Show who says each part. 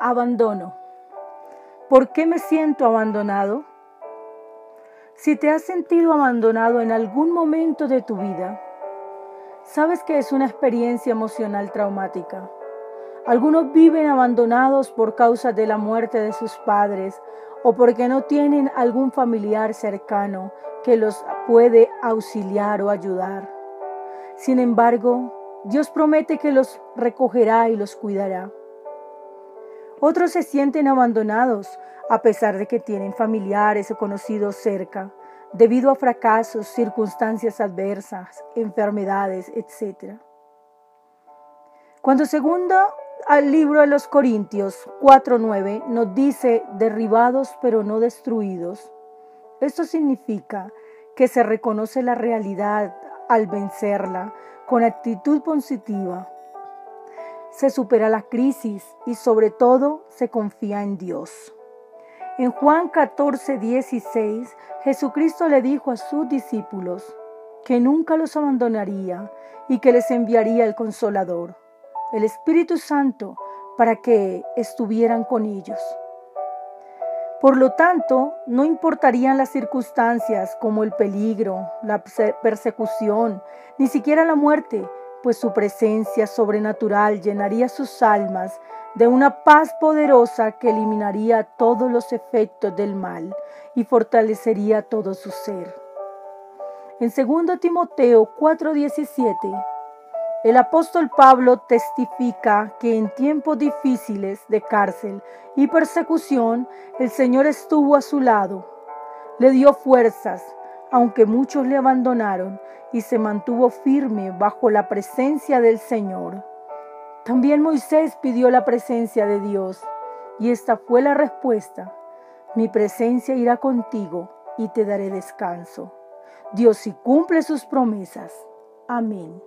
Speaker 1: Abandono. ¿Por qué me siento abandonado? Si te has sentido abandonado en algún momento de tu vida, sabes que es una experiencia emocional traumática. Algunos viven abandonados por causa de la muerte de sus padres o porque no tienen algún familiar cercano que los puede auxiliar o ayudar. Sin embargo, Dios promete que los recogerá y los cuidará. Otros se sienten abandonados a pesar de que tienen familiares o conocidos cerca, debido a fracasos, circunstancias adversas, enfermedades, etc. Cuando segundo al libro de los Corintios 4:9 nos dice derribados pero no destruidos, esto significa que se reconoce la realidad al vencerla con actitud positiva se supera la crisis y sobre todo se confía en Dios. En Juan 14, 16, Jesucristo le dijo a sus discípulos que nunca los abandonaría y que les enviaría el consolador, el Espíritu Santo, para que estuvieran con ellos. Por lo tanto, no importarían las circunstancias como el peligro, la persecución, ni siquiera la muerte, pues su presencia sobrenatural llenaría sus almas de una paz poderosa que eliminaría todos los efectos del mal y fortalecería todo su ser. En 2 Timoteo 4:17, el apóstol Pablo testifica que en tiempos difíciles de cárcel y persecución el Señor estuvo a su lado, le dio fuerzas, aunque muchos le abandonaron, y se mantuvo firme bajo la presencia del Señor. También Moisés pidió la presencia de Dios, y esta fue la respuesta. Mi presencia irá contigo y te daré descanso. Dios si cumple sus promesas. Amén.